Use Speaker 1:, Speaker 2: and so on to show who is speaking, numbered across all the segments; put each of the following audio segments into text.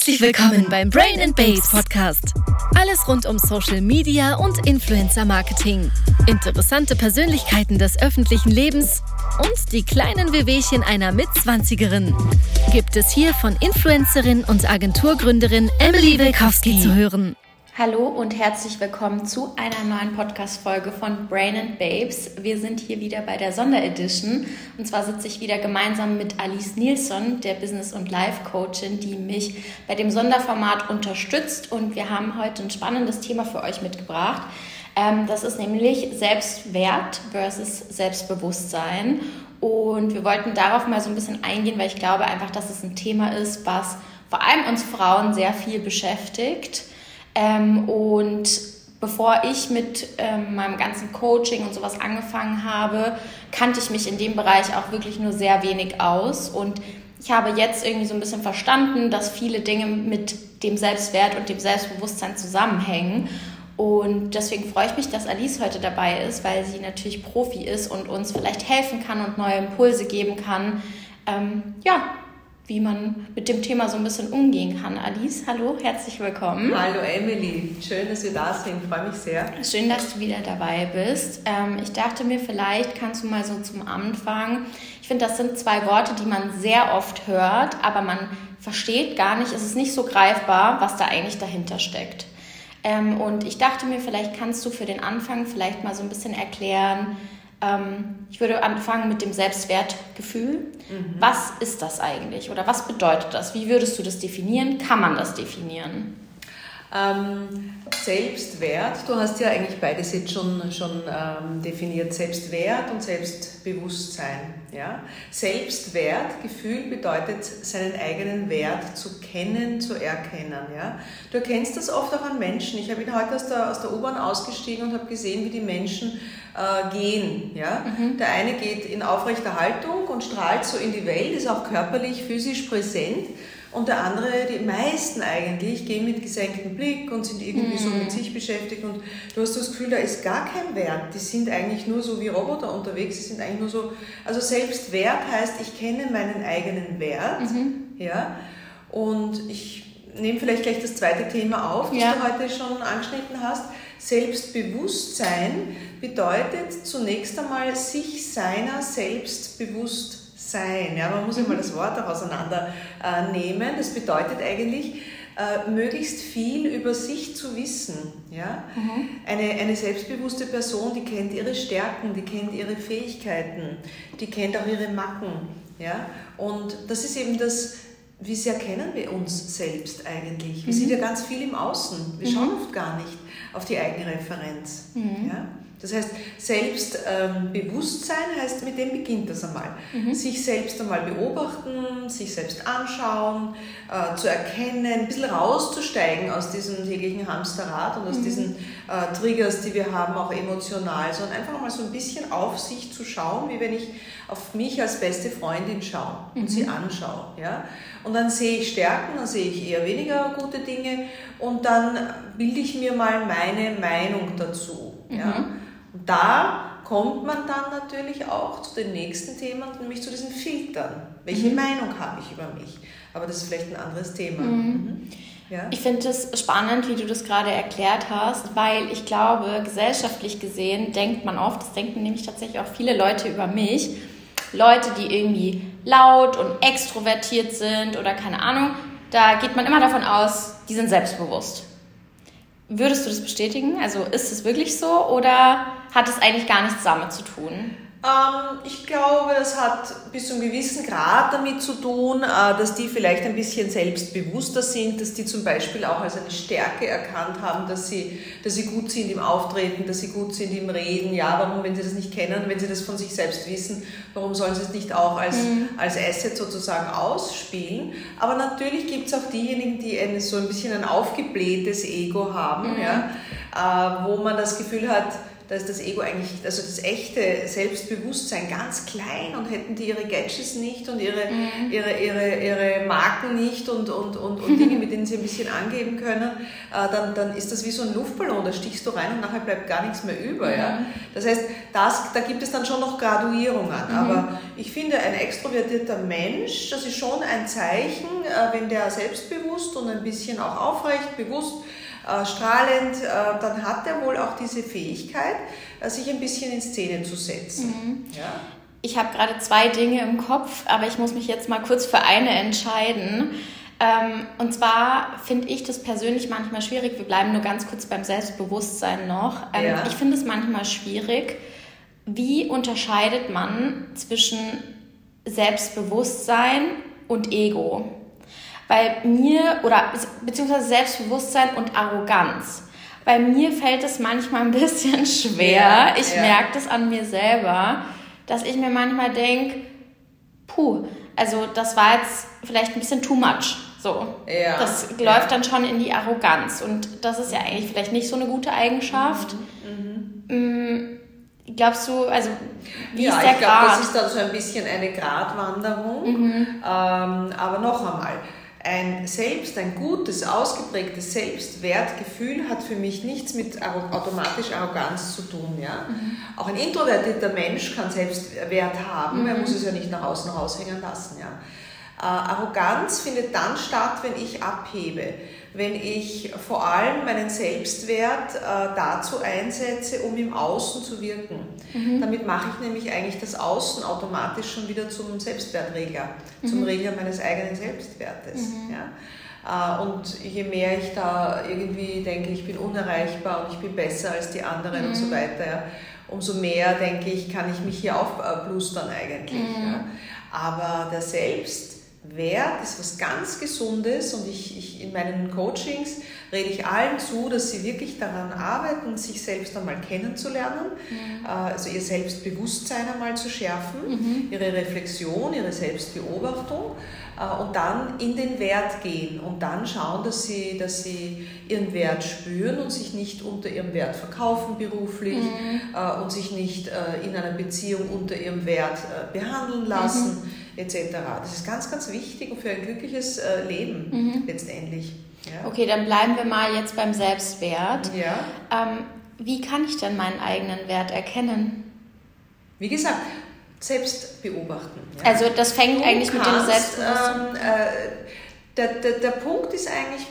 Speaker 1: Herzlich willkommen beim Brain and Babes Podcast. Alles rund um Social Media und Influencer Marketing. Interessante Persönlichkeiten des öffentlichen Lebens und die kleinen Wehwehchen einer Mitzwanzigerin. Gibt es hier von Influencerin und Agenturgründerin Emily Wilkowski zu hören.
Speaker 2: Hallo und herzlich willkommen zu einer neuen Podcast-Folge von Brain and Babes. Wir sind hier wieder bei der Sonderedition und zwar sitze ich wieder gemeinsam mit Alice Nilsson, der Business- und Life-Coachin, die mich bei dem Sonderformat unterstützt und wir haben heute ein spannendes Thema für euch mitgebracht. Ähm, das ist nämlich Selbstwert versus Selbstbewusstsein und wir wollten darauf mal so ein bisschen eingehen, weil ich glaube einfach, dass es ein Thema ist, was vor allem uns Frauen sehr viel beschäftigt ähm, und bevor ich mit ähm, meinem ganzen Coaching und sowas angefangen habe, kannte ich mich in dem Bereich auch wirklich nur sehr wenig aus. Und ich habe jetzt irgendwie so ein bisschen verstanden, dass viele Dinge mit dem Selbstwert und dem Selbstbewusstsein zusammenhängen. Und deswegen freue ich mich, dass Alice heute dabei ist, weil sie natürlich Profi ist und uns vielleicht helfen kann und neue Impulse geben kann. Ähm, ja, wie man mit dem Thema so ein bisschen umgehen kann. Alice, hallo, herzlich willkommen.
Speaker 3: Hallo Emily, schön, dass wir da sind, freue mich sehr.
Speaker 2: Schön, dass du wieder dabei bist. Ähm, ich dachte mir, vielleicht kannst du mal so zum Anfang, ich finde, das sind zwei Worte, die man sehr oft hört, aber man versteht gar nicht, es ist nicht so greifbar, was da eigentlich dahinter steckt. Ähm, und ich dachte mir, vielleicht kannst du für den Anfang vielleicht mal so ein bisschen erklären, ähm, ich würde anfangen mit dem Selbstwertgefühl. Mhm. Was ist das eigentlich oder was bedeutet das? Wie würdest du das definieren? Kann man das definieren?
Speaker 3: Ähm, Selbstwert, du hast ja eigentlich beides jetzt schon, schon ähm, definiert, Selbstwert und Selbstbewusstsein. Ja? Selbstwertgefühl bedeutet, seinen eigenen Wert zu kennen, zu erkennen. Ja? Du erkennst das oft auch an Menschen. Ich habe heute aus der, aus der U-Bahn ausgestiegen und habe gesehen, wie die Menschen äh, gehen. Ja? Mhm. Der eine geht in aufrechter Haltung und strahlt so in die Welt, ist auch körperlich, physisch präsent. Und der andere, die meisten eigentlich, gehen mit gesenktem Blick und sind irgendwie mhm. so mit sich beschäftigt und du hast das Gefühl, da ist gar kein Wert. Die sind eigentlich nur so wie Roboter unterwegs, sie sind eigentlich nur so, also Selbstwert heißt, ich kenne meinen eigenen Wert, mhm. ja, und ich nehme vielleicht gleich das zweite Thema auf, das ja. du heute schon angeschnitten hast. Selbstbewusstsein bedeutet zunächst einmal, sich seiner selbst bewusst sein. Ja, man muss immer das Wort auch auseinandernehmen. Äh, das bedeutet eigentlich, äh, möglichst viel über sich zu wissen. Ja? Mhm. Eine, eine selbstbewusste Person, die kennt ihre Stärken, die kennt ihre Fähigkeiten, die kennt auch ihre Macken. Ja? Und das ist eben das, wie sehr kennen wir uns selbst eigentlich? Wir mhm. sind ja ganz viel im Außen. Wir schauen mhm. oft gar nicht auf die eigene Referenz. Mhm. Ja? Das heißt, Selbstbewusstsein ähm, heißt, mit dem beginnt das einmal. Mhm. Sich selbst einmal beobachten, sich selbst anschauen, äh, zu erkennen, ein bisschen rauszusteigen aus diesem täglichen Hamsterrad und aus mhm. diesen äh, Triggers, die wir haben, auch emotional, sondern einfach mal so ein bisschen auf sich zu schauen, wie wenn ich auf mich als beste Freundin schaue und mhm. sie anschaue. Ja? Und dann sehe ich Stärken, dann sehe ich eher weniger gute Dinge und dann bilde ich mir mal meine Meinung dazu. Ja? Mhm. Und da kommt man dann natürlich auch zu den nächsten Themen, nämlich zu diesen Filtern. Welche mhm. Meinung habe ich über mich? Aber das ist vielleicht ein anderes Thema. Mhm.
Speaker 2: Mhm. Ja. Ich finde es spannend, wie du das gerade erklärt hast, weil ich glaube, gesellschaftlich gesehen denkt man oft, das denken nämlich tatsächlich auch viele Leute über mich, Leute, die irgendwie laut und extrovertiert sind oder keine Ahnung, da geht man immer davon aus, die sind selbstbewusst. Würdest du das bestätigen? Also ist es wirklich so oder hat es eigentlich gar nichts damit zu tun?
Speaker 3: Ähm, ich glaube, das hat bis zu einem gewissen Grad damit zu tun, äh, dass die vielleicht ein bisschen selbstbewusster sind, dass die zum Beispiel auch als eine Stärke erkannt haben, dass sie, dass sie gut sind im Auftreten, dass sie gut sind im Reden. Ja, warum, wenn sie das nicht kennen, wenn sie das von sich selbst wissen, warum sollen sie es nicht auch als, mhm. als Asset sozusagen ausspielen? Aber natürlich gibt es auch diejenigen, die ein, so ein bisschen ein aufgeblähtes Ego haben, mhm. ja, äh, wo man das Gefühl hat, da ist das Ego eigentlich, also das echte Selbstbewusstsein ganz klein und hätten die ihre Gadgets nicht und ihre, mhm. ihre, ihre, ihre Marken nicht und, und, und, und Dinge, mit denen sie ein bisschen angeben können, äh, dann, dann ist das wie so ein Luftballon, da stichst du rein und nachher bleibt gar nichts mehr über. Mhm. Ja? Das heißt, das, da gibt es dann schon noch Graduierungen. Mhm. Aber ich finde, ein extrovertierter Mensch, das ist schon ein Zeichen, äh, wenn der selbstbewusst und ein bisschen auch aufrecht, bewusst, äh, strahlend, äh, dann hat er wohl auch diese Fähigkeit, äh, sich ein bisschen in Szene zu setzen. Mhm. Ja?
Speaker 2: Ich habe gerade zwei Dinge im Kopf, aber ich muss mich jetzt mal kurz für eine entscheiden. Ähm, und zwar finde ich das persönlich manchmal schwierig. Wir bleiben nur ganz kurz beim Selbstbewusstsein noch. Ähm, ja. Ich finde es manchmal schwierig. Wie unterscheidet man zwischen Selbstbewusstsein und Ego? Bei mir, oder beziehungsweise Selbstbewusstsein und Arroganz. Bei mir fällt es manchmal ein bisschen schwer. Ja, ich ja. merke das an mir selber, dass ich mir manchmal denke, puh, also das war jetzt vielleicht ein bisschen too much. So. Ja, das läuft dann schon in die Arroganz. Und das ist ja eigentlich vielleicht nicht so eine gute Eigenschaft. Mhm. Mhm. Glaubst du, also
Speaker 3: wie ja, ist der ich glaube, das ist dann so ein bisschen eine Gratwanderung. Mhm. Ähm, aber noch einmal, ein Selbst, ein gutes, ausgeprägtes Selbstwertgefühl hat für mich nichts mit automatisch Arroganz zu tun. Ja? Mhm. Auch ein introvertierter Mensch kann Selbstwert haben, mhm. er muss es ja nicht nach außen raushängen lassen. Ja? Äh, Arroganz findet dann statt, wenn ich abhebe, wenn ich vor allem meinen Selbstwert äh, dazu einsetze, um im Außen zu wirken. Mhm. Damit mache ich nämlich eigentlich das Außen automatisch schon wieder zum Selbstwertregler, mhm. zum Regler meines eigenen Selbstwertes. Mhm. Ja? Äh, und je mehr ich da irgendwie denke, ich bin unerreichbar und ich bin besser als die anderen und so mhm. weiter, ja, umso mehr denke ich, kann ich mich hier aufblustern eigentlich. Mhm. Ja? Aber der Selbst Wert ist was ganz Gesundes und ich, ich, in meinen Coachings rede ich allen zu, dass sie wirklich daran arbeiten, sich selbst einmal kennenzulernen, mhm. Äh, also ihr Selbstbewusstsein einmal zu schärfen, mhm. ihre Reflexion, ihre Selbstbeobachtung äh, und dann in den Wert gehen und dann schauen, dass sie, dass sie ihren Wert spüren und sich nicht unter ihrem Wert verkaufen beruflich mhm. Äh, und sich nicht in einer Beziehung unter ihrem Wert behandeln lassen. Etc. Das ist ganz, ganz wichtig für ein glückliches äh, Leben mhm. letztendlich.
Speaker 2: Ja. Okay, dann bleiben wir mal jetzt beim Selbstwert. Ja. Ähm, wie kann ich denn meinen eigenen Wert erkennen?
Speaker 3: Wie gesagt, selbst beobachten.
Speaker 2: Ja. Also das fängt du eigentlich kannst, mit dem Selbstbewusstsein.
Speaker 3: Ähm, äh, der, der, der Punkt ist eigentlich,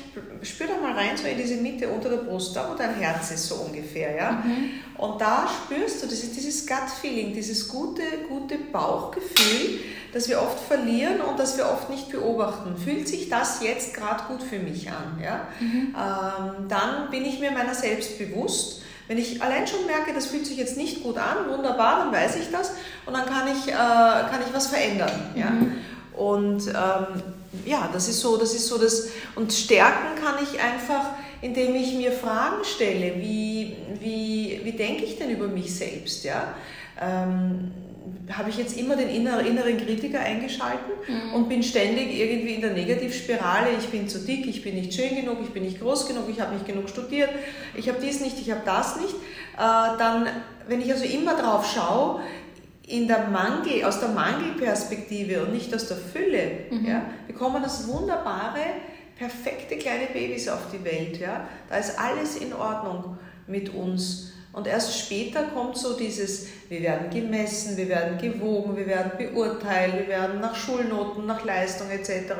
Speaker 3: spür doch mal rein, so in diese Mitte unter der Brust, da wo dein Herz ist, so ungefähr, ja. Mhm. Und da spürst du, das ist dieses Gut-Feeling, dieses gute, gute Bauchgefühl, das wir oft verlieren und das wir oft nicht beobachten. Fühlt sich das jetzt gerade gut für mich an, ja? Mhm. Ähm, dann bin ich mir meiner selbst bewusst. Wenn ich allein schon merke, das fühlt sich jetzt nicht gut an, wunderbar, dann weiß ich das und dann kann ich, äh, kann ich was verändern. Ja? Mhm. Und ähm, ja, das ist so, das ist so das. Und stärken kann ich einfach, indem ich mir Fragen stelle. Wie, wie, wie denke ich denn über mich selbst? Ja? Ähm, habe ich jetzt immer den inneren Kritiker eingeschalten mhm. und bin ständig irgendwie in der Negativspirale. Ich bin zu dick, ich bin nicht schön genug, ich bin nicht groß genug, ich habe nicht genug studiert, ich habe dies nicht, ich habe das nicht. Äh, dann, wenn ich also immer drauf schaue, in der Mangel, aus der Mangelperspektive und nicht aus der Fülle, mhm. ja, bekommen das wunderbare, perfekte kleine Babys auf die Welt. Ja. Da ist alles in Ordnung mit uns. Und erst später kommt so dieses, wir werden gemessen, wir werden gewogen, wir werden beurteilt, wir werden nach Schulnoten, nach Leistung etc.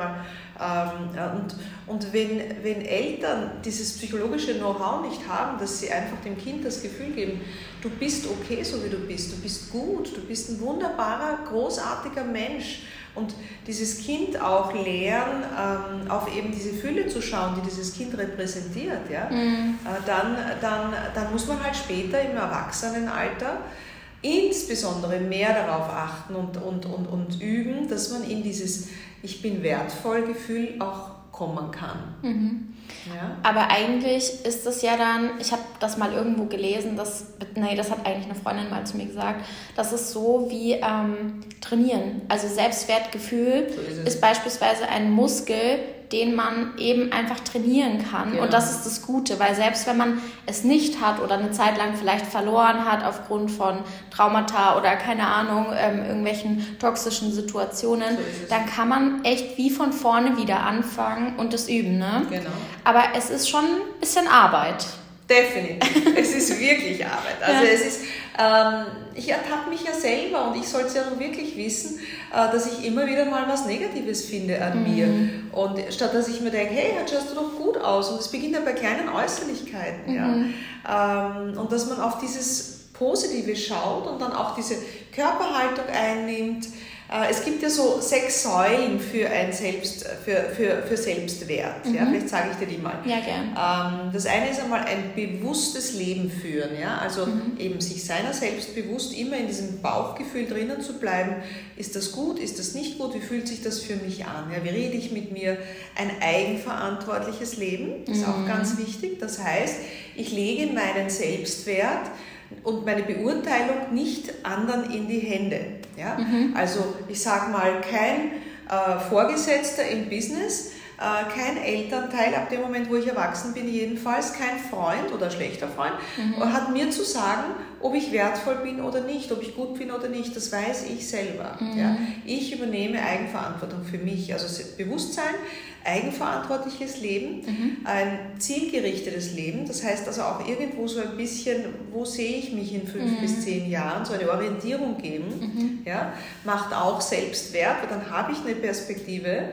Speaker 3: Ähm, und und wenn, wenn Eltern dieses psychologische Know-how nicht haben, dass sie einfach dem Kind das Gefühl geben, du bist okay, so wie du bist, du bist gut, du bist ein wunderbarer, großartiger Mensch und dieses Kind auch lehren, ähm, auf eben diese Fülle zu schauen, die dieses Kind repräsentiert, ja, mhm. Äh, dann, dann, dann muss man halt später im Erwachsenenalter insbesondere mehr darauf achten und, und, und, und üben, dass man in dieses Ich bin wertvoll Gefühl auch kommen kann.
Speaker 2: Mhm. Ja? Aber eigentlich ist es ja dann, ich habe das mal irgendwo gelesen, das, nee, das hat eigentlich eine Freundin mal zu mir gesagt, das ist so wie ähm, trainieren. Also Selbstwertgefühl so ist, ist, beispielsweise ein Muskel, den man eben einfach trainieren kann. Genau. Und das ist das Gute, weil selbst wenn man es nicht hat oder eine Zeit lang vielleicht verloren hat aufgrund von Traumata oder keine Ahnung, ähm, irgendwelchen toxischen Situationen, so dann kann man echt wie von vorne wieder anfangen und das üben. Ne? Genau. Aber es ist schon ein bisschen Arbeit.
Speaker 3: Definitiv. es ist wirklich Arbeit. Also ja. es ist, ähm, ich ertappe mich ja selber und ich sollte es ja auch wirklich wissen, äh, dass ich immer wieder mal was Negatives finde an mhm. mir. Und statt dass ich mir denke, hey, jetzt schaust du doch gut aus. Und es beginnt ja bei kleinen Äußerlichkeiten. Mhm. Ja. Ähm, und dass man auf dieses Positive schaut und dann auch diese Körperhaltung einnimmt es gibt ja so sechs Säulen für ein Selbst, für, für, für Selbstwert. Mhm. Ja, vielleicht sage ich dir die mal.
Speaker 2: Ja, gern.
Speaker 3: Ähm, das eine ist einmal ein bewusstes Leben führen. Ja? Also mhm. eben sich seiner selbst bewusst immer in diesem Bauchgefühl drinnen zu bleiben. Ist das gut? Ist das nicht gut? Wie fühlt sich das für mich an? Ja, wie rede ich mit mir? Ein eigenverantwortliches Leben ist mhm. auch ganz wichtig. Das heißt, ich lege meinen Selbstwert und meine Beurteilung nicht anderen in die Hände. Ja? Mhm. Also ich sage mal, kein äh, Vorgesetzter im Business, kein Elternteil, ab dem Moment, wo ich erwachsen bin, jedenfalls, kein Freund oder schlechter Freund, mhm. hat mir zu sagen, ob ich wertvoll bin oder nicht, ob ich gut bin oder nicht, das weiß ich selber. Mhm. Ja? Ich übernehme Eigenverantwortung für mich, also Bewusstsein, eigenverantwortliches Leben, mhm. ein zielgerichtetes Leben, das heißt also auch irgendwo so ein bisschen, wo sehe ich mich in fünf mhm. bis zehn Jahren, so eine Orientierung geben, mhm. ja? macht auch Selbstwert, weil dann habe ich eine Perspektive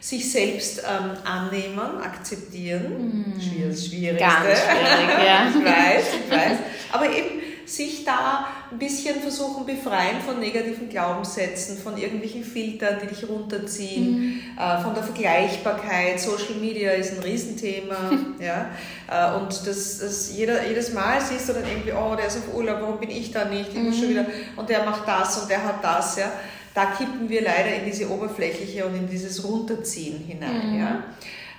Speaker 3: sich selbst ähm, annehmen, akzeptieren. Mm. Schwierig, schwierigste.
Speaker 2: Ganz schwierig, ja.
Speaker 3: ich weiß, ich weiß. Aber eben sich da ein bisschen versuchen befreien von negativen Glaubenssätzen, von irgendwelchen Filtern, die dich runterziehen, mm. äh, von der Vergleichbarkeit. Social Media ist ein Riesenthema. ja? Äh, und das, das jeder, jedes Mal siehst du dann irgendwie, oh, der ist auf Urlaub, warum bin ich da nicht? Ich muss schon mm. wieder, und der macht das und der hat das. Ja? Da kippen wir leider in diese oberflächliche und in dieses Runterziehen hinein. Mhm. Ja?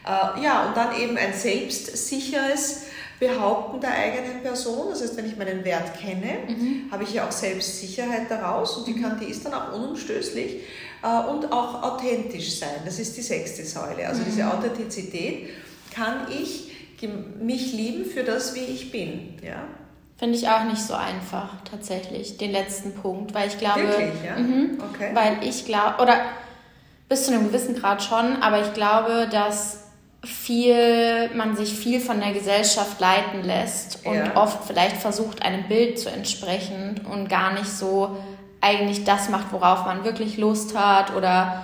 Speaker 3: Äh, ja, und dann eben ein selbstsicheres Behaupten der eigenen Person. Das heißt, wenn ich meinen Wert kenne, mhm. habe ich ja auch Selbstsicherheit daraus und die, mhm. kann, die ist dann auch unumstößlich äh, und auch authentisch sein. Das ist die sechste Säule. Also diese mhm. Authentizität kann ich mich lieben für das, wie ich bin. Ja?
Speaker 2: Finde ich auch nicht so einfach, tatsächlich, den letzten Punkt, weil ich glaube,
Speaker 3: Wirklich, ja?
Speaker 2: Mhm, okay. weil ich glaube, oder bis zu einem gewissen Grad schon, aber ich glaube, dass viel, man sich viel von der Gesellschaft leiten lässt und ja. oft vielleicht versucht, einem Bild zu entsprechen und gar nicht so eigentlich das macht, worauf man wirklich Lust hat oder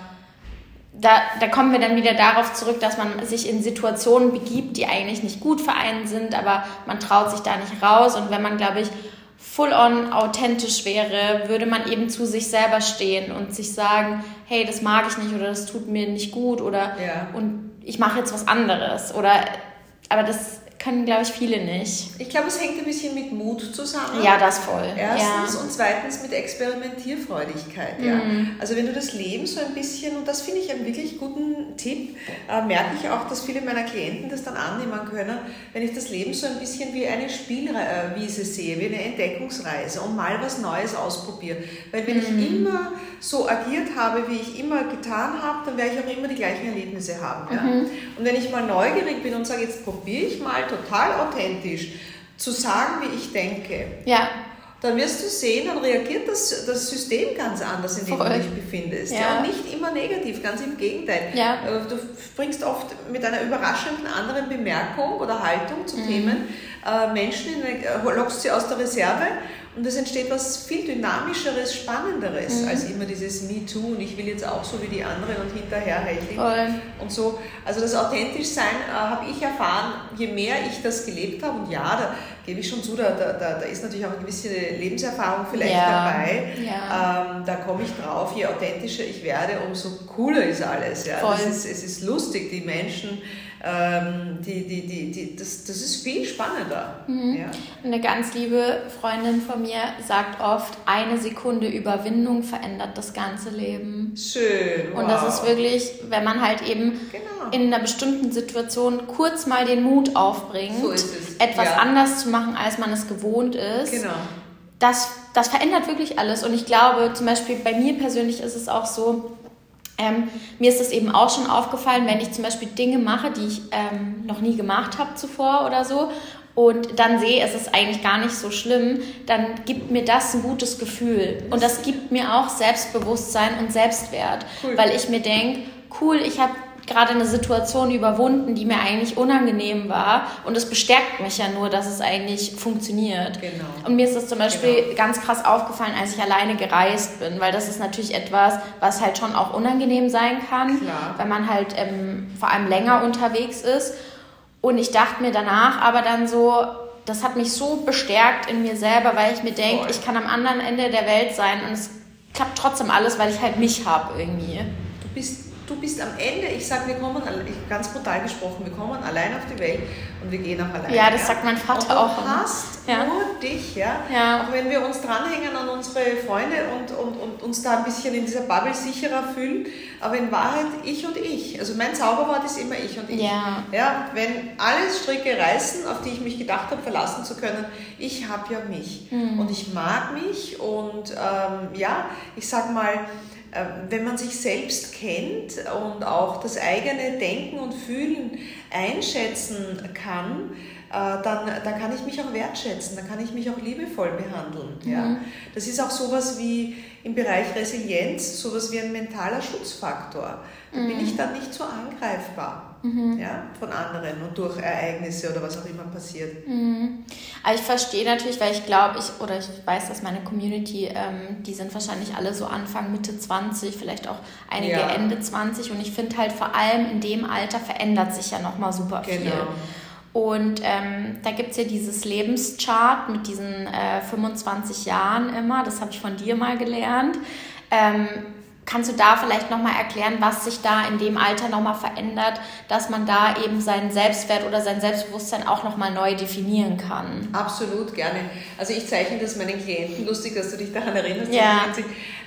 Speaker 2: da, da kommen wir dann wieder darauf zurück, dass man sich in Situationen begibt, die eigentlich nicht gut für einen sind, aber man traut sich da nicht raus. Und wenn man, glaube ich, full-on authentisch wäre, würde man eben zu sich selber stehen und sich sagen, hey, das mag ich nicht oder das tut mir nicht gut oder ja. und ich mache jetzt was anderes. Oder aber das können, glaube ich, viele nicht.
Speaker 3: Ich glaube, es hängt ein bisschen mit Mut zusammen.
Speaker 2: Ja, das voll.
Speaker 3: Erstens
Speaker 2: ja.
Speaker 3: und zweitens mit Experimentierfreudigkeit. Mhm. Ja. Also wenn du das Leben so ein bisschen, und das finde ich einen wirklich guten Tipp, äh, merke ich auch, dass viele meiner Klienten das dann annehmen können, wenn ich das Leben so ein bisschen wie eine Spielwiese sehe, wie eine Entdeckungsreise und mal was Neues ausprobiere. Weil wenn mhm. ich immer so agiert habe, wie ich immer getan habe, dann werde ich auch immer die gleichen Erlebnisse haben. Ja? Mhm. Und wenn ich mal neugierig bin und sage, jetzt probiere ich mal total authentisch zu sagen, wie ich denke,
Speaker 2: ja.
Speaker 3: Dann wirst du sehen, dann reagiert das, das System ganz anders, in dem Voll. du dich befindest. Ja. ja. und nicht immer negativ, ganz im Gegenteil.
Speaker 2: Ja.
Speaker 3: Äh, du bringst oft mit einer überraschenden anderen Bemerkung oder Haltung zu mhm. Themen äh, Menschen, in, äh, lockst sie aus der Reserve und es entsteht was viel dynamischeres, spannenderes mhm. als immer dieses Me Too und ich will jetzt auch so wie die anderen und hinterherhecheln und so. Also das authentisch sein äh, habe ich erfahren, je mehr ich das gelebt habe und ja, da gebe ich schon zu, da, da, da ist natürlich auch eine gewisse Lebenserfahrung vielleicht ja. dabei. Ja. Ähm, da komme ich drauf, je authentischer ich werde, umso cooler ist alles. Ja. Das ist, es ist lustig, die Menschen ähm, die, die, die, die, das, das ist viel spannender.
Speaker 2: Mhm. Ja. Eine ganz liebe Freundin von mir sagt oft, eine Sekunde Überwindung verändert das ganze Leben.
Speaker 3: Schön.
Speaker 2: Wow. Und das ist wirklich, wenn man halt eben genau. in einer bestimmten Situation kurz mal den Mut aufbringt, so etwas ja. anders zu machen, als man es gewohnt ist.
Speaker 3: Genau.
Speaker 2: Das, das verändert wirklich alles. Und ich glaube, zum Beispiel bei mir persönlich ist es auch so, ähm, mir ist das eben auch schon aufgefallen, wenn ich zum Beispiel Dinge mache, die ich ähm, noch nie gemacht habe zuvor oder so und dann sehe, es ist eigentlich gar nicht so schlimm, dann gibt mir das ein gutes Gefühl. Und das gibt mir auch Selbstbewusstsein und Selbstwert, cool. weil ich mir denke, cool, ich habe gerade eine Situation überwunden, die mir eigentlich unangenehm war. Und es bestärkt mich ja nur, dass es eigentlich funktioniert. Genau. Und mir ist das zum Beispiel genau. ganz krass aufgefallen, als ich alleine gereist bin, weil das ist natürlich etwas, was halt schon auch unangenehm sein kann, Klar. wenn man halt ähm, vor allem länger unterwegs ist. Und ich dachte mir danach aber dann so, das hat mich so bestärkt in mir selber, weil ich mir denke, ich kann am anderen Ende der Welt sein und es klappt trotzdem alles, weil ich halt mich habe irgendwie.
Speaker 3: Du bist du bist am Ende, ich sage, wir kommen, ganz brutal gesprochen, wir kommen allein auf die Welt und wir gehen auch allein.
Speaker 2: Ja, das ja. sagt mein Vater
Speaker 3: und du
Speaker 2: auch.
Speaker 3: Du hast ja. nur dich, ja? ja? Auch wenn wir uns dranhängen an unsere Freunde und, und, und uns da ein bisschen in dieser Bubble sicherer fühlen, aber in Wahrheit ich und ich. Also mein Zauberwort ist immer ich und ich. Ja. ja wenn alle Stricke reißen, auf die ich mich gedacht habe, verlassen zu können, ich habe ja mich. Mhm. Und ich mag mich und ähm, ja, ich sag mal, wenn man sich selbst kennt und auch das eigene Denken und Fühlen einschätzen kann, äh, dann, dann kann ich mich auch wertschätzen, dann kann ich mich auch liebevoll behandeln. Mhm. Ja? Das ist auch sowas wie im Bereich Resilienz, sowas wie ein mentaler Schutzfaktor. Da mhm. bin ich dann nicht so angreifbar mhm. ja, von anderen und durch Ereignisse oder was auch immer passiert.
Speaker 2: Mhm. Aber ich verstehe natürlich, weil ich glaube, ich oder ich weiß, dass meine Community, ähm, die sind wahrscheinlich alle so Anfang, Mitte 20, vielleicht auch einige ja. Ende 20 und ich finde halt vor allem in dem Alter verändert sich ja nochmal super viel. Und ähm, da gibt es ja dieses Lebenschart mit diesen äh, 25 Jahren immer, das habe ich von dir mal gelernt. Ähm, Kannst du da vielleicht nochmal erklären, was sich da in dem Alter nochmal verändert, dass man da eben seinen Selbstwert oder sein Selbstbewusstsein auch nochmal neu definieren kann?
Speaker 3: Absolut, gerne. Also ich zeichne das meinen Klienten, lustig, dass du dich daran erinnerst, ja.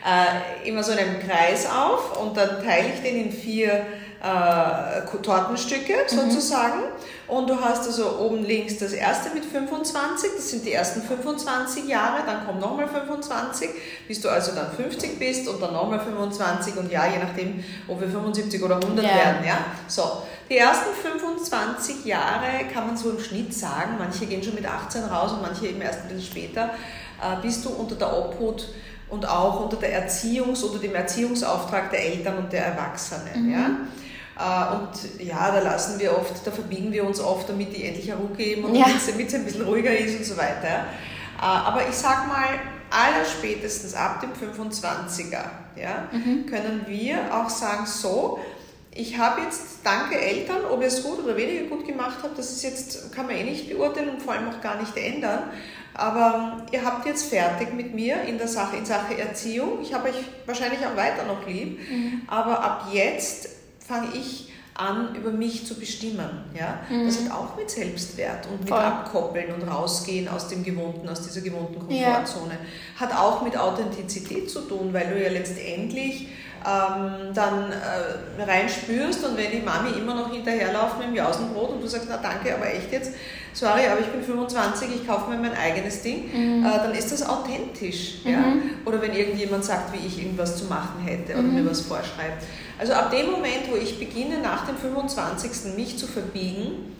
Speaker 3: äh, immer so einen Kreis auf und dann teile ich den in vier äh, Tortenstücke mhm. sozusagen. Und du hast also oben links das erste mit 25, das sind die ersten 25 Jahre, dann kommt nochmal 25, bis du also dann 50 bist und dann nochmal 25 und ja, je nachdem, ob wir 75 oder 100 yeah. werden. Ja? So, die ersten 25 Jahre kann man so im Schnitt sagen, manche gehen schon mit 18 raus und manche eben erst ein bisschen später, äh, bist du unter der Obhut und auch unter der Erziehungs- oder dem Erziehungsauftrag der Eltern und der Erwachsenen. Mhm. Ja? Äh, und ja, da lassen wir oft, da verbiegen wir uns oft, damit die endlich eine Ruhe geben und ja. damit es ein bisschen ruhiger ist und so weiter. Äh, aber ich sag mal, allerspätestens ab dem 25er ja, mhm. können wir auch sagen, so, ich habe jetzt, danke Eltern, ob ihr es gut oder weniger gut gemacht habt, das ist jetzt, kann man eh nicht beurteilen und vor allem auch gar nicht ändern. Aber ihr habt jetzt fertig mit mir in der Sache, in Sache Erziehung. Ich habe euch wahrscheinlich auch weiter noch lieb. Mhm. Aber ab jetzt fange ich an, über mich zu bestimmen. Ja? Mhm. Das hat auch mit Selbstwert und mit Voll. Abkoppeln und rausgehen aus dem Gewohnten, aus dieser gewohnten Komfortzone. Ja. Hat auch mit Authentizität zu tun, weil du ja letztendlich ähm, dann äh, reinspürst und wenn die Mami immer noch hinterherlauft mit dem Jausenbrot und du sagst, na danke, aber echt jetzt, sorry, aber ich bin 25, ich kaufe mir mein eigenes Ding, mhm. äh, dann ist das authentisch. Mhm. Ja? Oder wenn irgendjemand sagt, wie ich irgendwas zu machen hätte oder mhm. mir was vorschreibt. Also ab dem Moment, wo ich beginne, nach dem 25. mich zu verbiegen,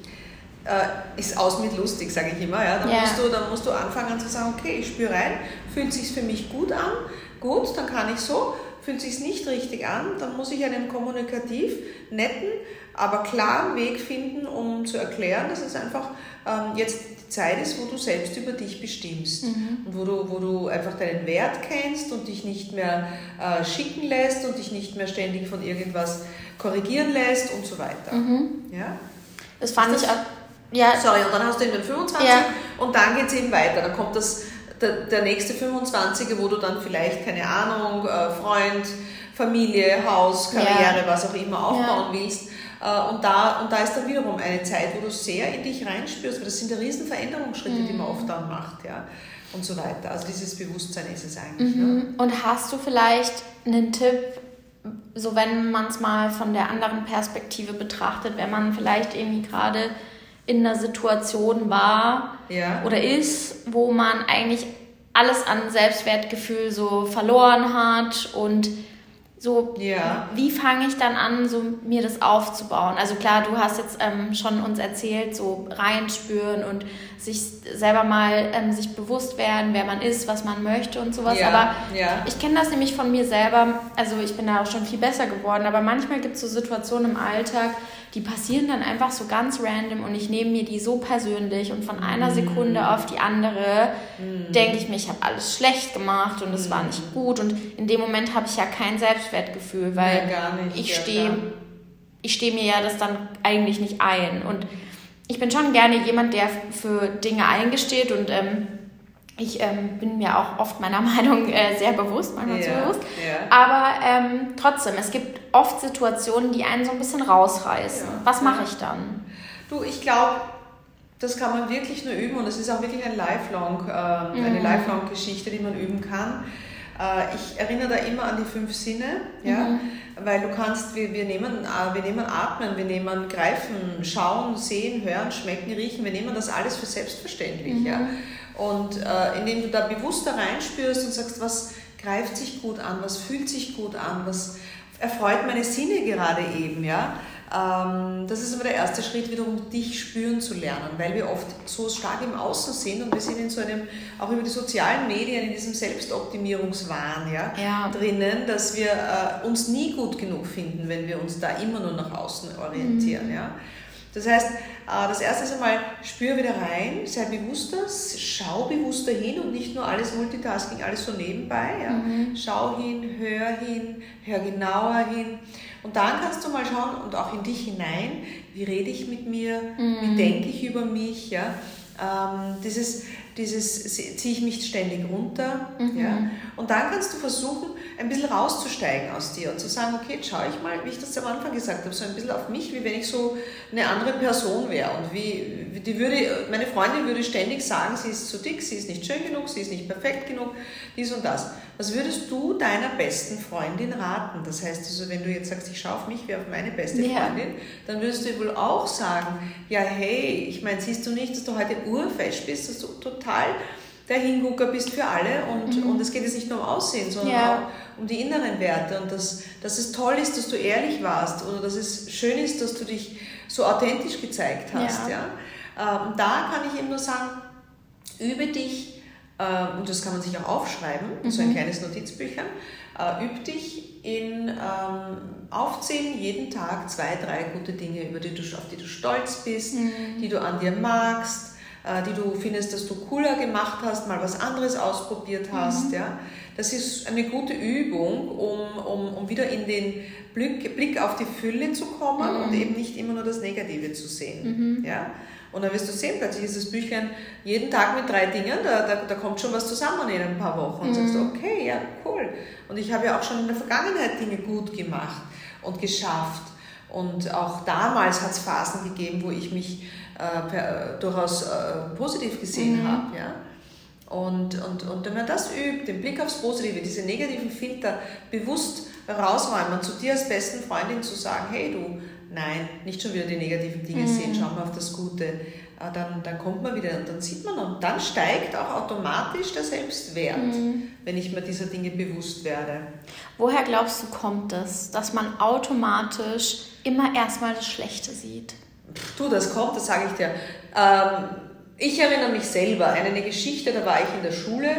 Speaker 3: äh, ist aus mit lustig, sage ich immer. Ja? Dann, yeah. musst du, dann musst du anfangen zu sagen, okay, ich spüre rein, fühlt sich für mich gut an, gut, dann kann ich so, fühlt sich nicht richtig an, dann muss ich einen kommunikativ netten, aber klaren Weg finden, um zu erklären, dass es einfach ähm, jetzt die Zeit ist, wo du selbst über dich bestimmst mhm. und wo du, wo du einfach deinen Wert kennst und dich nicht mehr äh, schicken lässt und dich nicht mehr ständig von irgendwas korrigieren lässt und so weiter. Mhm. Ja?
Speaker 2: Das fand das, ich auch.
Speaker 3: Ja. Sorry, und dann hast du eben den 25 ja. und dann geht es eben weiter. Dann kommt das, der, der nächste 25er, wo du dann vielleicht, keine Ahnung, äh, Freund, Familie, Haus, Karriere, ja. was auch immer aufbauen ja. willst. Äh, und da, und da ist dann wiederum eine Zeit, wo du sehr in dich reinspürst, weil das sind ja riesen Veränderungsschritte, mhm. die man mhm. oft dann macht, ja, und so weiter. Also dieses Bewusstsein ist es eigentlich. Mhm.
Speaker 2: Ne? Und hast du vielleicht einen Tipp, so wenn man es mal von der anderen Perspektive betrachtet, wenn man vielleicht irgendwie gerade in einer Situation war ja. oder ist, wo man eigentlich alles an Selbstwertgefühl so verloren hat und so, ja. wie fange ich dann an, so mir das aufzubauen? Also klar, du hast jetzt ähm, schon uns erzählt, so reinspüren und sich selber mal ähm, sich bewusst werden, wer man ist, was man möchte und sowas. Ja. Aber ja. ich kenne das nämlich von mir selber. Also ich bin da auch schon viel besser geworden. Aber manchmal gibt es so Situationen im Alltag, die passieren dann einfach so ganz random und ich nehme mir die so persönlich und von einer Sekunde mm. auf die andere mm. denke ich mir, ich habe alles schlecht gemacht und es mm. war nicht gut und in dem Moment habe ich ja kein Selbstwertgefühl, weil ja, ich stehe ich stehe mir ja das dann eigentlich nicht ein und ich bin schon gerne jemand, der für Dinge eingesteht und ähm, ich ähm, bin mir auch oft meiner Meinung äh, sehr bewusst, manchmal yeah, zu bewusst. Yeah. Aber ähm, trotzdem, es gibt oft Situationen, die einen so ein bisschen rausreißen. Ja. Was mache ich dann?
Speaker 3: Du, ich glaube, das kann man wirklich nur üben und es ist auch wirklich ein Lifelong, äh, mhm. eine Lifelong-Geschichte, die man üben kann. Äh, ich erinnere da immer an die fünf Sinne, ja, mhm. weil du kannst, wir, wir, nehmen, äh, wir nehmen Atmen, wir nehmen Greifen, Schauen, Sehen, Hören, Schmecken, Riechen, wir nehmen das alles für selbstverständlich. Mhm. Ja. Und äh, indem du da bewusster reinspürst und sagst, was greift sich gut an, was fühlt sich gut an, was erfreut meine Sinne gerade eben, ja. Ähm, das ist aber der erste Schritt, wiederum dich spüren zu lernen, weil wir oft so stark im Außen sind und wir sind in so einem, auch über die sozialen Medien, in diesem Selbstoptimierungswahn ja, ja. drinnen, dass wir äh, uns nie gut genug finden, wenn wir uns da immer nur nach außen orientieren. Mhm. Ja. Das heißt, äh, das erste ist einmal, spür wieder rein, sei bewusster, schau bewusster hin und nicht nur alles Multitasking, alles so nebenbei. Ja. Mhm. Schau hin, hör hin, hör genauer hin. Und dann kannst du mal schauen und auch in dich hinein, wie rede ich mit mir, mhm. wie denke ich über mich. Ja. Ähm, dieses, dieses ziehe ich mich ständig runter. Mhm. Ja? Und dann kannst du versuchen, ein bisschen rauszusteigen aus dir und zu sagen, okay, jetzt schaue ich mal, wie ich das am Anfang gesagt habe, so ein bisschen auf mich, wie wenn ich so eine andere Person wäre. Und wie, die würde, meine Freundin würde ständig sagen, sie ist zu dick, sie ist nicht schön genug, sie ist nicht perfekt genug, dies und das. Was würdest du deiner besten Freundin raten? Das heißt also, wenn du jetzt sagst, ich schaue auf mich wie auf meine beste Freundin, ja. dann würdest du wohl auch sagen, ja, hey, ich meine, siehst du nicht, dass du heute urfest bist, dass du total der Hingucker bist für alle und, mhm. und es geht jetzt nicht nur um Aussehen, sondern ja. auch um die inneren Werte und dass, dass es toll ist, dass du ehrlich warst oder dass es schön ist, dass du dich so authentisch gezeigt hast. Ja. ja? Ähm, da kann ich eben nur sagen, übe dich, äh, und das kann man sich auch aufschreiben, mhm. so ein kleines Notizbüchern, äh, übe dich in ähm, Aufzählen jeden Tag zwei, drei gute Dinge, über die du, auf die du stolz bist, mhm. die du an dir magst, die du findest, dass du cooler gemacht hast, mal was anderes ausprobiert hast. Mhm. Ja? Das ist eine gute Übung, um, um, um wieder in den Blick, Blick auf die Fülle zu kommen mhm. und eben nicht immer nur das Negative zu sehen. Mhm. Ja? Und dann wirst du sehen, plötzlich ist das Büchlein jeden Tag mit drei Dingen, da, da, da kommt schon was zusammen in ein paar Wochen. Und sagst du, mhm. okay, ja, cool. Und ich habe ja auch schon in der Vergangenheit Dinge gut gemacht und geschafft. Und auch damals hat es Phasen gegeben, wo ich mich äh, per, durchaus äh, positiv gesehen mhm. habe. Ja? Und, und, und wenn man das übt, den Blick aufs Positive, diese negativen Filter bewusst rausräumen, zu dir als besten Freundin zu sagen, hey du, nein, nicht schon wieder die negativen Dinge mhm. sehen, schau mal auf das Gute, äh, dann, dann kommt man wieder und dann sieht man und dann steigt auch automatisch der Selbstwert, mhm. wenn ich mir dieser Dinge bewusst werde.
Speaker 2: Woher glaubst du, kommt das, dass man automatisch immer erstmal das Schlechte sieht?
Speaker 3: Du, das kommt, das sage ich dir. Ähm, ich erinnere mich selber an eine Geschichte, da war ich in der Schule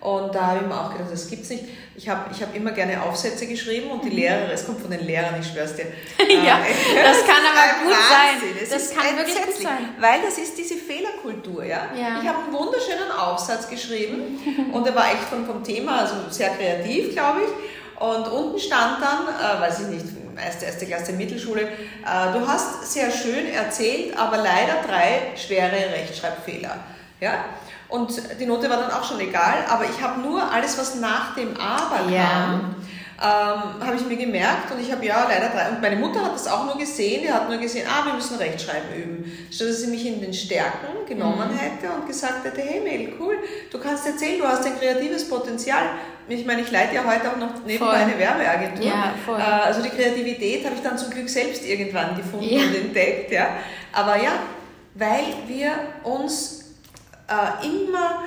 Speaker 3: und da habe ich mir auch gedacht, das gibt's nicht. Ich habe ich hab immer gerne Aufsätze geschrieben und die mhm. Lehrer, es kommt von den Lehrern, ich schwör's dir.
Speaker 2: ja, äh, das kann aber gut Wahnsinn. sein.
Speaker 3: Es das kann wirklich gut sein. Weil das ist diese Fehlerkultur, ja. ja. Ich habe einen wunderschönen Aufsatz geschrieben und der war echt vom, vom Thema, also sehr kreativ, glaube ich. Und unten stand dann, äh, weiß ich nicht, erste, erste Klasse Mittelschule. Äh, du hast sehr schön erzählt, aber leider drei schwere Rechtschreibfehler. Ja? Und die Note war dann auch schon egal, aber ich habe nur alles, was nach dem Aber ja. kam, ähm, habe ich mir gemerkt und ich habe ja leider drei. Und meine Mutter hat das auch nur gesehen, die hat nur gesehen, ah, wir müssen Rechtschreiben üben. Statt dass sie mich in den Stärken genommen mhm. hätte und gesagt hätte, hey Mel, cool, du kannst erzählen, du hast ein kreatives Potenzial. Ich meine, ich leite ja heute auch noch nebenbei voll. eine Werbeagentur. Ja, voll. Äh, also die Kreativität habe ich dann zum Glück selbst irgendwann gefunden ja. und entdeckt. Ja. Aber ja, weil wir uns äh, immer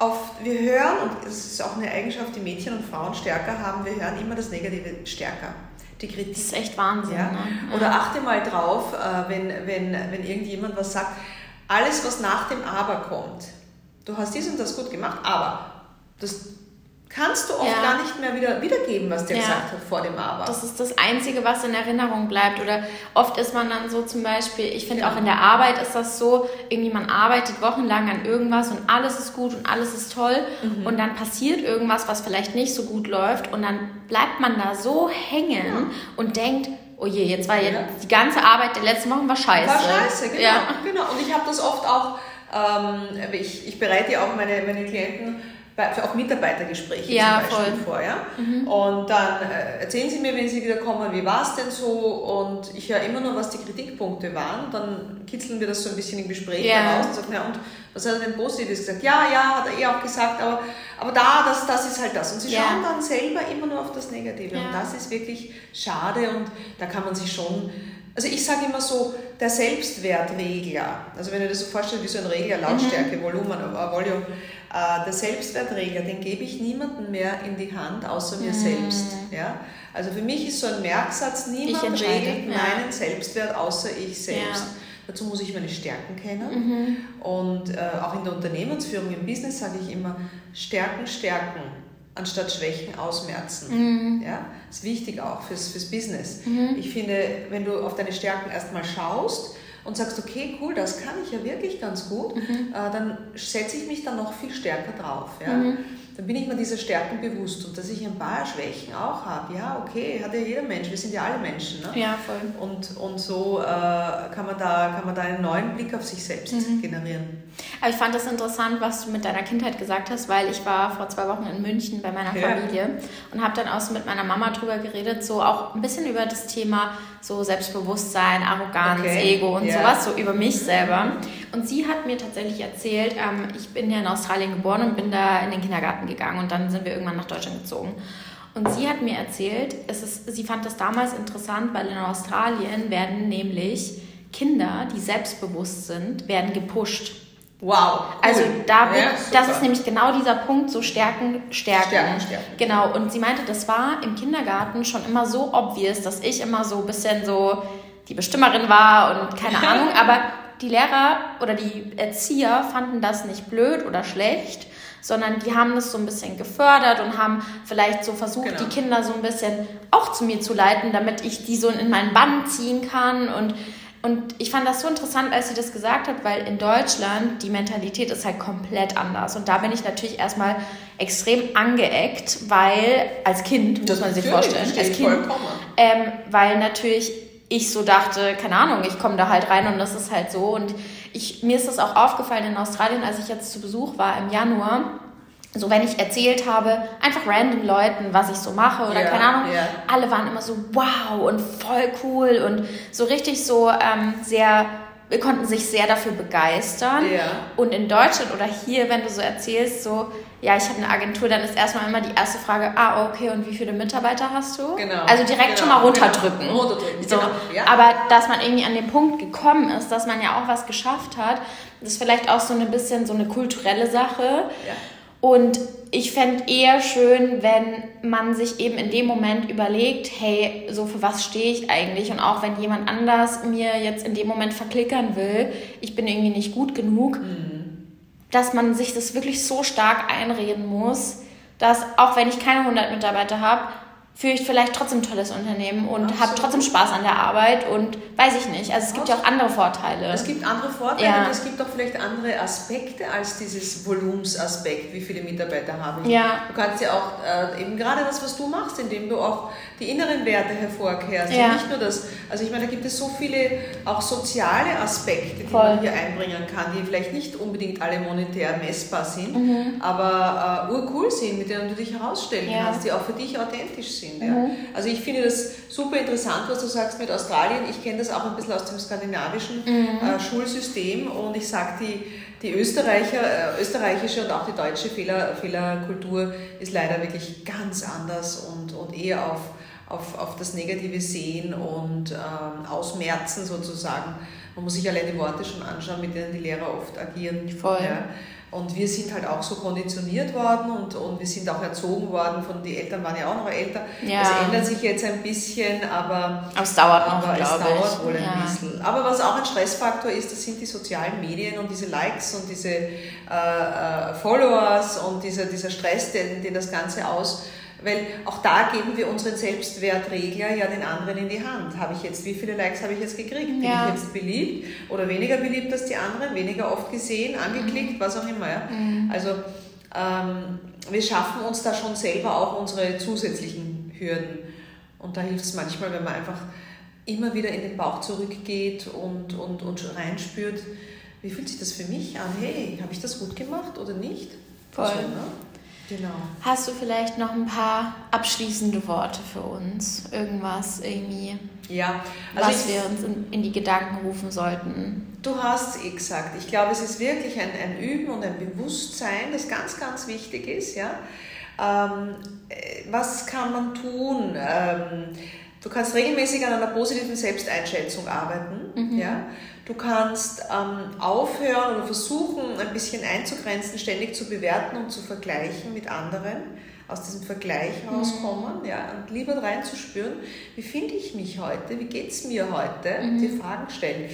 Speaker 3: auf, wir hören, und das ist auch eine Eigenschaft, die Mädchen und Frauen stärker haben, wir hören immer das Negative stärker. Die Kritik.
Speaker 2: Das ist echt Wahnsinn.
Speaker 3: Ja?
Speaker 2: Ne?
Speaker 3: Oder achte mal drauf, äh, wenn, wenn, wenn irgendjemand was sagt, alles, was nach dem Aber kommt, du hast dies und das gut gemacht, aber das kannst du oft ja. gar nicht mehr wieder wiedergeben, was der ja. gesagt hat vor dem Aber.
Speaker 2: Das ist das Einzige, was in Erinnerung bleibt. Oder oft ist man dann so zum Beispiel, ich finde genau. auch in der Arbeit ist das so, irgendwie man arbeitet wochenlang an irgendwas und alles ist gut und alles ist toll mhm. und dann passiert irgendwas, was vielleicht nicht so gut läuft und dann bleibt man da so hängen ja. und denkt, oh je, jetzt war jetzt die ganze Arbeit der letzten Wochen war scheiße.
Speaker 3: War scheiße, genau. Ja. genau. Und ich habe das oft auch, ähm, ich, ich bereite ja auch meine, meine Klienten auch Mitarbeitergespräche
Speaker 2: ja,
Speaker 3: zum Beispiel voll. vor. Ja? Mhm. Und dann äh, erzählen sie mir, wenn sie wieder kommen, wie war es denn so? Und ich höre immer nur, was die Kritikpunkte waren. Dann kitzeln wir das so ein bisschen im Gespräch ja. heraus und sagen, ja, und was hat er denn Positives gesagt? Ja, ja, hat er eh auch gesagt, aber, aber da, das, das ist halt das. Und sie ja. schauen dann selber immer nur auf das Negative. Ja. Und das ist wirklich schade und da kann man sich schon also ich sage immer so, der Selbstwertregler, also wenn dir das so vorstellst wie so ein Regler, Lautstärke, mhm. Volumen, Volume, der Selbstwertregler, den gebe ich niemandem mehr in die Hand, außer mir mhm. selbst. Ja? Also für mich ist so ein Merksatz, niemand regelt ja. meinen Selbstwert, außer ich selbst. Ja. Dazu muss ich meine Stärken kennen. Mhm. Und äh, auch in der Unternehmensführung, im Business sage ich immer, Stärken, Stärken, anstatt Schwächen ausmerzen. Mhm. Ja? Das ist wichtig auch fürs, fürs Business. Mhm. Ich finde, wenn du auf deine Stärken erstmal schaust, und sagst, okay, cool, das kann ich ja wirklich ganz gut, mhm. äh, dann setze ich mich da noch viel stärker drauf. Ja? Mhm. Dann bin ich mir dieser Stärken bewusst und dass ich ein paar Schwächen auch habe. Ja, okay, hat ja jeder Mensch, wir sind ja alle Menschen. Ne?
Speaker 2: Ja, voll.
Speaker 3: Und, und so äh, kann, man da, kann man da einen neuen Blick auf sich selbst mhm. generieren.
Speaker 2: Aber ich fand das interessant, was du mit deiner Kindheit gesagt hast, weil ich war vor zwei Wochen in München bei meiner ja. Familie und habe dann auch so mit meiner Mama drüber geredet, so auch ein bisschen über das Thema so Selbstbewusstsein, Arroganz, okay. Ego und ja. sowas, so über mich selber. Und sie hat mir tatsächlich erzählt, ähm, ich bin ja in Australien geboren und bin da in den Kindergarten gegangen und dann sind wir irgendwann nach Deutschland gezogen. Und sie hat mir erzählt, es ist, sie fand das damals interessant, weil in Australien werden nämlich Kinder, die selbstbewusst sind, werden gepusht.
Speaker 3: Wow.
Speaker 2: Also da wird, ja, das ist nämlich genau dieser Punkt, so Stärken, Stärken. Stärken, Stärken. Genau. Und sie meinte, das war im Kindergarten schon immer so obvious, dass ich immer so ein bisschen so die Bestimmerin war und keine Ahnung. Aber die Lehrer oder die Erzieher fanden das nicht blöd oder schlecht, sondern die haben das so ein bisschen gefördert und haben vielleicht so versucht, genau. die Kinder so ein bisschen auch zu mir zu leiten, damit ich die so in meinen Bann ziehen kann und und ich fand das so interessant, als sie das gesagt hat, weil in Deutschland die Mentalität ist halt komplett anders. Und da bin ich natürlich erstmal extrem angeeckt, weil als Kind, muss man sich vorstellen, als Kind, ähm, weil natürlich ich so dachte, keine Ahnung, ich komme da halt rein und das ist halt so. Und ich, mir ist das auch aufgefallen in Australien, als ich jetzt zu Besuch war im Januar so wenn ich erzählt habe, einfach random Leuten, was ich so mache oder yeah, keine Ahnung, yeah. alle waren immer so wow und voll cool und so richtig so ähm, sehr, konnten sich sehr dafür begeistern. Yeah. Und in Deutschland oder hier, wenn du so erzählst, so, ja, ich habe eine Agentur, dann ist erstmal immer die erste Frage, ah, okay, und wie viele Mitarbeiter hast du? Genau. Also direkt genau, schon mal runterdrücken. Genau, runterdrücken, so. genau. Ja. Aber dass man irgendwie an den Punkt gekommen ist, dass man ja auch was geschafft hat, das ist vielleicht auch so ein bisschen so eine kulturelle Sache. Ja und ich fände eher schön, wenn man sich eben in dem Moment überlegt, hey, so für was stehe ich eigentlich? Und auch wenn jemand anders mir jetzt in dem Moment verklickern will, ich bin irgendwie nicht gut genug, mhm. dass man sich das wirklich so stark einreden muss, dass auch wenn ich keine 100 Mitarbeiter habe, führe ich vielleicht trotzdem ein tolles Unternehmen und habe trotzdem Spaß an der Arbeit und weiß ich nicht. Also es gibt ja auch andere Vorteile.
Speaker 3: Es gibt andere Vorteile ja. und es gibt auch vielleicht andere Aspekte als dieses Volumsaspekt, wie viele Mitarbeiter habe ich. Ja. Du kannst ja auch äh, eben gerade das, was du machst, indem du auch die inneren Werte hervorkehrst. Ja. Und nicht nur das. Also ich meine, da gibt es so viele auch soziale Aspekte, die Voll. man hier einbringen kann, die vielleicht nicht unbedingt alle monetär messbar sind, mhm. aber äh, urcool sind, mit denen du dich herausstellen ja. kannst, die auch für dich authentisch sind sind. Ja. Mhm. Also ich finde das super interessant, was du sagst mit Australien. Ich kenne das auch ein bisschen aus dem skandinavischen mhm. äh, Schulsystem und ich sage, die, die Österreicher, äh, österreichische und auch die deutsche Fehler, Fehlerkultur ist leider wirklich ganz anders und, und eher auf, auf, auf das Negative sehen und ähm, ausmerzen sozusagen. Man muss sich allein die Worte schon anschauen, mit denen die Lehrer oft agieren.
Speaker 2: Voll.
Speaker 3: Ja. Und wir sind halt auch so konditioniert worden und, und wir sind auch erzogen worden von, die Eltern waren ja auch noch älter. Ja. Das ändert sich jetzt ein bisschen, aber,
Speaker 2: aber es dauert noch,
Speaker 3: aber es dauert wohl ein ja. bisschen. Aber was auch ein Stressfaktor ist, das sind die sozialen Medien und diese Likes und diese äh, äh, Followers und dieser, dieser Stress, den, den das Ganze aus weil auch da geben wir unseren Selbstwertregler ja den anderen in die Hand. Habe ich jetzt, wie viele Likes habe ich jetzt gekriegt? Bin ja. ich jetzt beliebt oder weniger beliebt als die anderen? Weniger oft gesehen, angeklickt, mhm. was auch immer. Ja? Mhm. Also ähm, wir schaffen uns da schon selber auch unsere zusätzlichen Hürden. Und da hilft es manchmal, wenn man einfach immer wieder in den Bauch zurückgeht und, und, und reinspürt, wie fühlt sich das für mich an? Hey, habe ich das gut gemacht oder nicht?
Speaker 2: Voll. So, ne? Genau. Hast du vielleicht noch ein paar abschließende Worte für uns? Irgendwas irgendwie,
Speaker 3: ja,
Speaker 2: also was wir uns in, in, die Gedanken rufen sollten?
Speaker 3: Du hast es eh gesagt. Ich glaube, es ist wirklich ein, ein Üben und ein Bewusstsein, das ganz, ganz wichtig ist. Ja? Ähm, äh, was kann man tun? Ähm, du kannst regelmäßig an einer positiven Selbsteinschätzung arbeiten. Mhm. Ja? Du kannst ähm, aufhören oder versuchen, ein bisschen einzugrenzen, ständig zu bewerten und zu vergleichen mit anderen, aus diesem Vergleich mhm. rauskommen ja, und lieber reinzuspüren, wie finde ich mich heute, wie geht es mir heute, mhm. die Fragen stellen.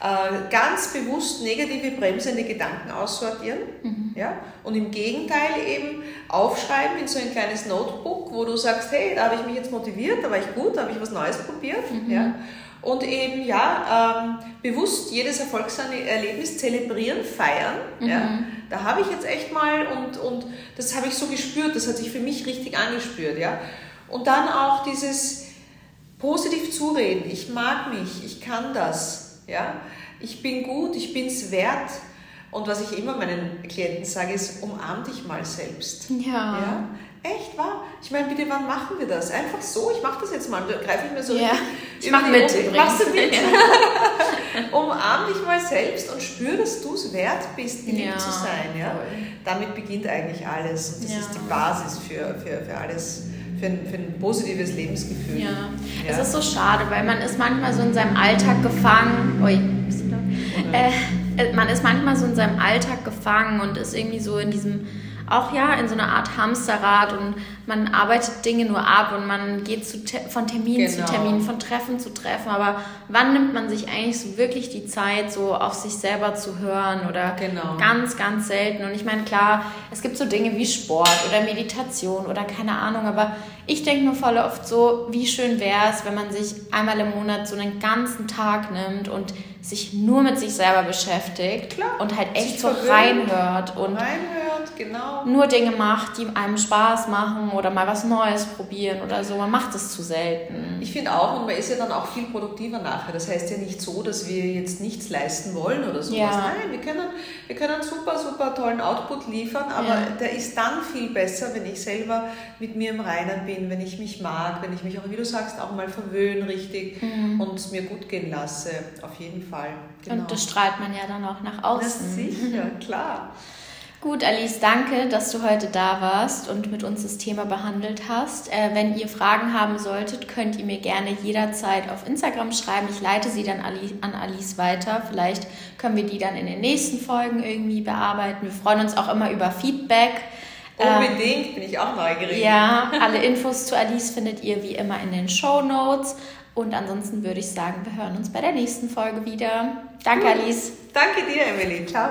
Speaker 3: Äh, ganz bewusst negative, bremsende Gedanken aussortieren mhm. ja, und im Gegenteil eben aufschreiben in so ein kleines Notebook, wo du sagst, hey, da habe ich mich jetzt motiviert, da war ich gut, da habe ich was Neues probiert. Mhm. Ja, und eben ja, ähm, bewusst jedes Erfolgserlebnis zelebrieren, feiern. Mhm. Ja. Da habe ich jetzt echt mal und, und das habe ich so gespürt, das hat sich für mich richtig angespürt. Ja. Und dann auch dieses positiv zureden, ich mag mich, ich kann das, ja. ich bin gut, ich bin es wert. Und was ich immer meinen Klienten sage, ist, umarm dich mal selbst.
Speaker 2: Ja. ja?
Speaker 3: Echt wahr? Ich meine, bitte, wann machen wir das? Einfach so, ich mache das jetzt mal, da greife ich mir so
Speaker 2: ja, Ich mache mit.
Speaker 3: Machst du mit? Umarm dich mal selbst und spür, dass du es wert bist, geliebt ja, zu sein. Ja? Damit beginnt eigentlich alles und das ja. ist die Basis für, für, für alles. Für ein, für ein positives Lebensgefühl.
Speaker 2: Ja. ja. es ist so schade, weil man ist manchmal so in seinem Alltag gefangen. Ui, äh, äh, man ist manchmal so in seinem Alltag gefangen und ist irgendwie so in diesem auch ja in so einer Art Hamsterrad und man arbeitet Dinge nur ab und man geht zu von Termin genau. zu Termin, von Treffen zu Treffen. Aber wann nimmt man sich eigentlich so wirklich die Zeit, so auf sich selber zu hören oder
Speaker 3: genau.
Speaker 2: ganz, ganz selten? Und ich meine, klar, es gibt so Dinge wie Sport oder Meditation oder keine Ahnung, aber ich denke nur voll oft so, wie schön wäre es, wenn man sich einmal im Monat so einen ganzen Tag nimmt und sich nur mit sich selber beschäftigt
Speaker 3: Klar.
Speaker 2: und halt echt so reinhört und
Speaker 3: reinhört, genau.
Speaker 2: nur Dinge macht, die einem Spaß machen oder mal was Neues probieren oder so. Man macht es zu selten.
Speaker 3: Ich finde auch, und man ist ja dann auch viel produktiver nachher. Das heißt ja nicht so, dass wir jetzt nichts leisten wollen oder sowas. Ja. Nein, wir können, wir können super, super tollen Output liefern, aber ja. der ist dann viel besser, wenn ich selber mit mir im Reinen bin, wenn ich mich mag, wenn ich mich auch, wie du sagst, auch mal verwöhne richtig mhm. und es mir gut gehen lasse. Auf jeden Fall.
Speaker 2: Genau. Und das strahlt man ja dann auch nach außen.
Speaker 3: Das sicher, klar.
Speaker 2: Gut, Alice, danke, dass du heute da warst und mit uns das Thema behandelt hast. Äh, wenn ihr Fragen haben solltet, könnt ihr mir gerne jederzeit auf Instagram schreiben. Ich leite sie dann an Alice weiter. Vielleicht können wir die dann in den nächsten Folgen irgendwie bearbeiten. Wir freuen uns auch immer über Feedback.
Speaker 3: Unbedingt, ähm, bin ich auch neugierig.
Speaker 2: Ja, alle Infos zu Alice findet ihr wie immer in den Show Notes. Und ansonsten würde ich sagen, wir hören uns bei der nächsten Folge wieder. Danke, Alice.
Speaker 3: Danke dir, Emily. Ciao.